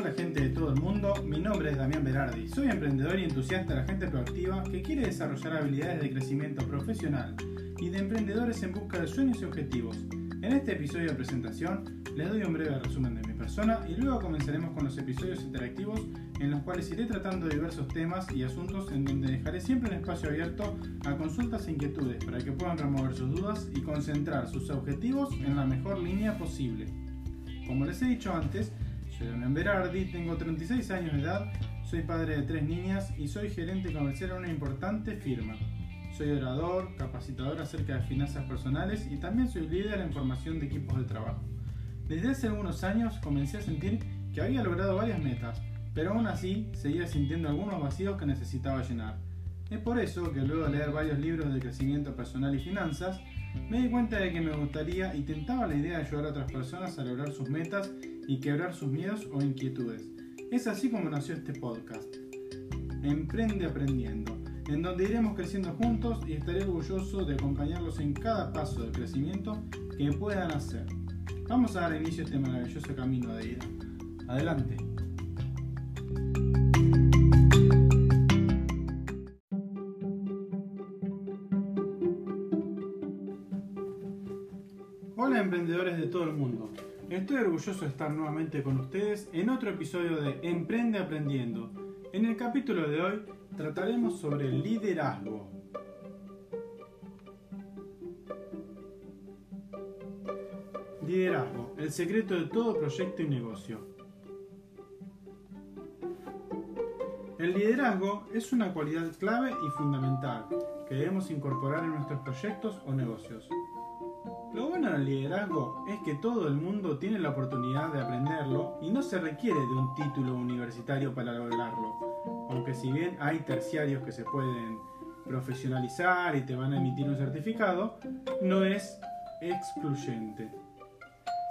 Hola gente de todo el mundo, mi nombre es Damián Berardi, soy emprendedor y entusiasta de la gente proactiva que quiere desarrollar habilidades de crecimiento profesional y de emprendedores en busca de sueños y objetivos. En este episodio de presentación les doy un breve resumen de mi persona y luego comenzaremos con los episodios interactivos en los cuales iré tratando diversos temas y asuntos en donde dejaré siempre un espacio abierto a consultas e inquietudes para que puedan remover sus dudas y concentrar sus objetivos en la mejor línea posible. Como les he dicho antes, Damián Berardi, tengo 36 años de edad, soy padre de tres niñas y soy gerente comercial en una importante firma. Soy orador, capacitador acerca de finanzas personales y también soy líder en formación de equipos de trabajo. Desde hace algunos años comencé a sentir que había logrado varias metas, pero aún así seguía sintiendo algunos vacíos que necesitaba llenar. Es por eso que luego de leer varios libros de crecimiento personal y finanzas, me di cuenta de que me gustaría y tentaba la idea de ayudar a otras personas a lograr sus metas y quebrar sus miedos o inquietudes. Es así como nació este podcast. Emprende aprendiendo, en donde iremos creciendo juntos y estaré orgulloso de acompañarlos en cada paso de crecimiento que puedan hacer. Vamos a dar inicio a este maravilloso camino de ida. Adelante. Hola emprendedores de todo el mundo. Estoy orgulloso de estar nuevamente con ustedes en otro episodio de Emprende Aprendiendo. En el capítulo de hoy trataremos sobre el liderazgo. Liderazgo, el secreto de todo proyecto y negocio. El liderazgo es una cualidad clave y fundamental que debemos incorporar en nuestros proyectos o negocios. Lo bueno del liderazgo es que todo el mundo tiene la oportunidad de aprenderlo y no se requiere de un título universitario para lograrlo. Aunque si bien hay terciarios que se pueden profesionalizar y te van a emitir un certificado, no es excluyente.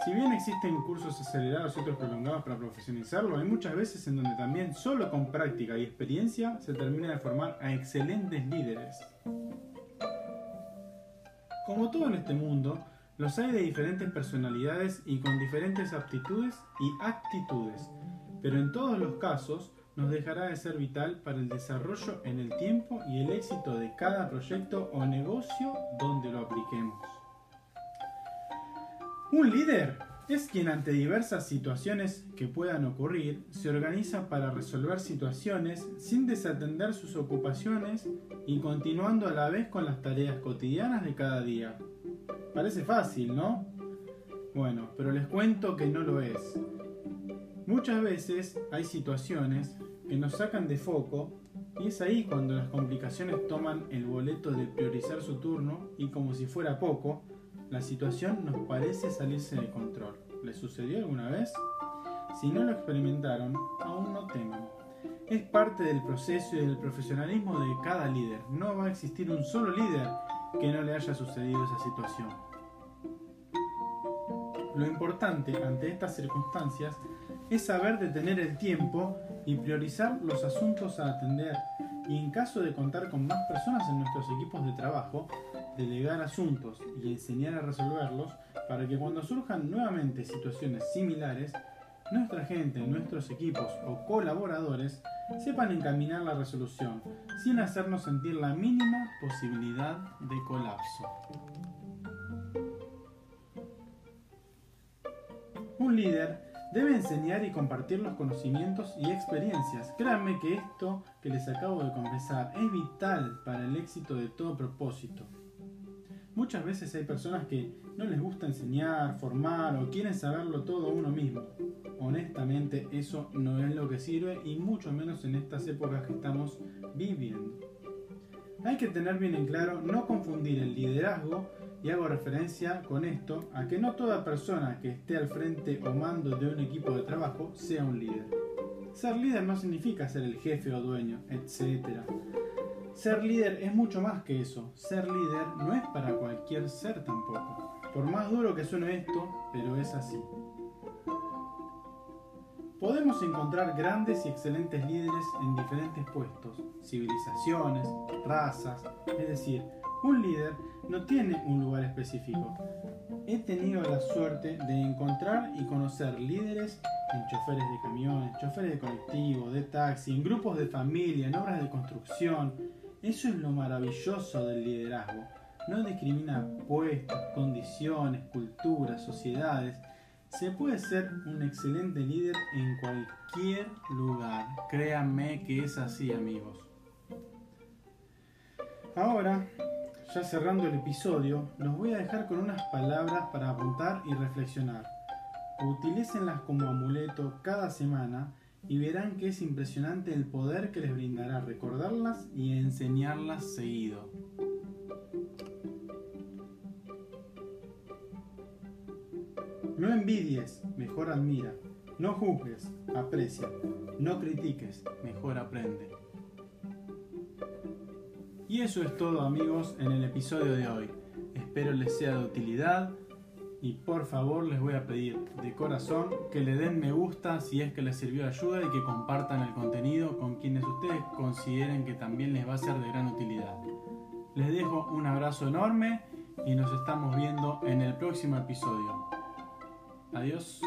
Si bien existen cursos acelerados y otros prolongados para profesionalizarlo, hay muchas veces en donde también solo con práctica y experiencia se termina de formar a excelentes líderes. Como todo en este mundo, los hay de diferentes personalidades y con diferentes aptitudes y actitudes, pero en todos los casos nos dejará de ser vital para el desarrollo en el tiempo y el éxito de cada proyecto o negocio donde lo apliquemos. Un líder es quien ante diversas situaciones que puedan ocurrir se organiza para resolver situaciones sin desatender sus ocupaciones y continuando a la vez con las tareas cotidianas de cada día. Parece fácil, ¿no? Bueno, pero les cuento que no lo es. Muchas veces hay situaciones que nos sacan de foco y es ahí cuando las complicaciones toman el boleto de priorizar su turno y como si fuera poco, la situación nos parece salirse de control. ¿Les sucedió alguna vez? Si no lo experimentaron, aún no teman. Es parte del proceso y del profesionalismo de cada líder. No va a existir un solo líder que no le haya sucedido esa situación. Lo importante ante estas circunstancias es saber detener el tiempo y priorizar los asuntos a atender y en caso de contar con más personas en nuestros equipos de trabajo, delegar asuntos y enseñar a resolverlos para que cuando surjan nuevamente situaciones similares, nuestra gente, nuestros equipos o colaboradores sepan encaminar la resolución sin hacernos sentir la mínima posibilidad de colapso. Un líder Debe enseñar y compartir los conocimientos y experiencias. Créanme que esto que les acabo de confesar es vital para el éxito de todo propósito. Muchas veces hay personas que no les gusta enseñar, formar o quieren saberlo todo uno mismo. Honestamente eso no es lo que sirve y mucho menos en estas épocas que estamos viviendo. Hay que tener bien en claro no confundir el liderazgo y hago referencia con esto a que no toda persona que esté al frente o mando de un equipo de trabajo sea un líder. Ser líder no significa ser el jefe o dueño, etc. Ser líder es mucho más que eso. Ser líder no es para cualquier ser tampoco. Por más duro que suene esto, pero es así. Podemos encontrar grandes y excelentes líderes en diferentes puestos, civilizaciones, razas, es decir, un líder no tiene un lugar específico. He tenido la suerte de encontrar y conocer líderes en choferes de camiones, choferes de colectivo, de taxi, en grupos de familia, en obras de construcción. Eso es lo maravilloso del liderazgo. No discrimina puestos, condiciones, culturas, sociedades. Se puede ser un excelente líder en cualquier lugar. Créanme que es así, amigos. Ahora ya cerrando el episodio, los voy a dejar con unas palabras para apuntar y reflexionar. Utilícenlas como amuleto cada semana y verán que es impresionante el poder que les brindará recordarlas y enseñarlas seguido. No envidies, mejor admira. No juzgues, aprecia. No critiques, mejor aprende. Y eso es todo amigos en el episodio de hoy. Espero les sea de utilidad y por favor les voy a pedir de corazón que le den me gusta si es que les sirvió de ayuda y que compartan el contenido con quienes ustedes consideren que también les va a ser de gran utilidad. Les dejo un abrazo enorme y nos estamos viendo en el próximo episodio. Adiós.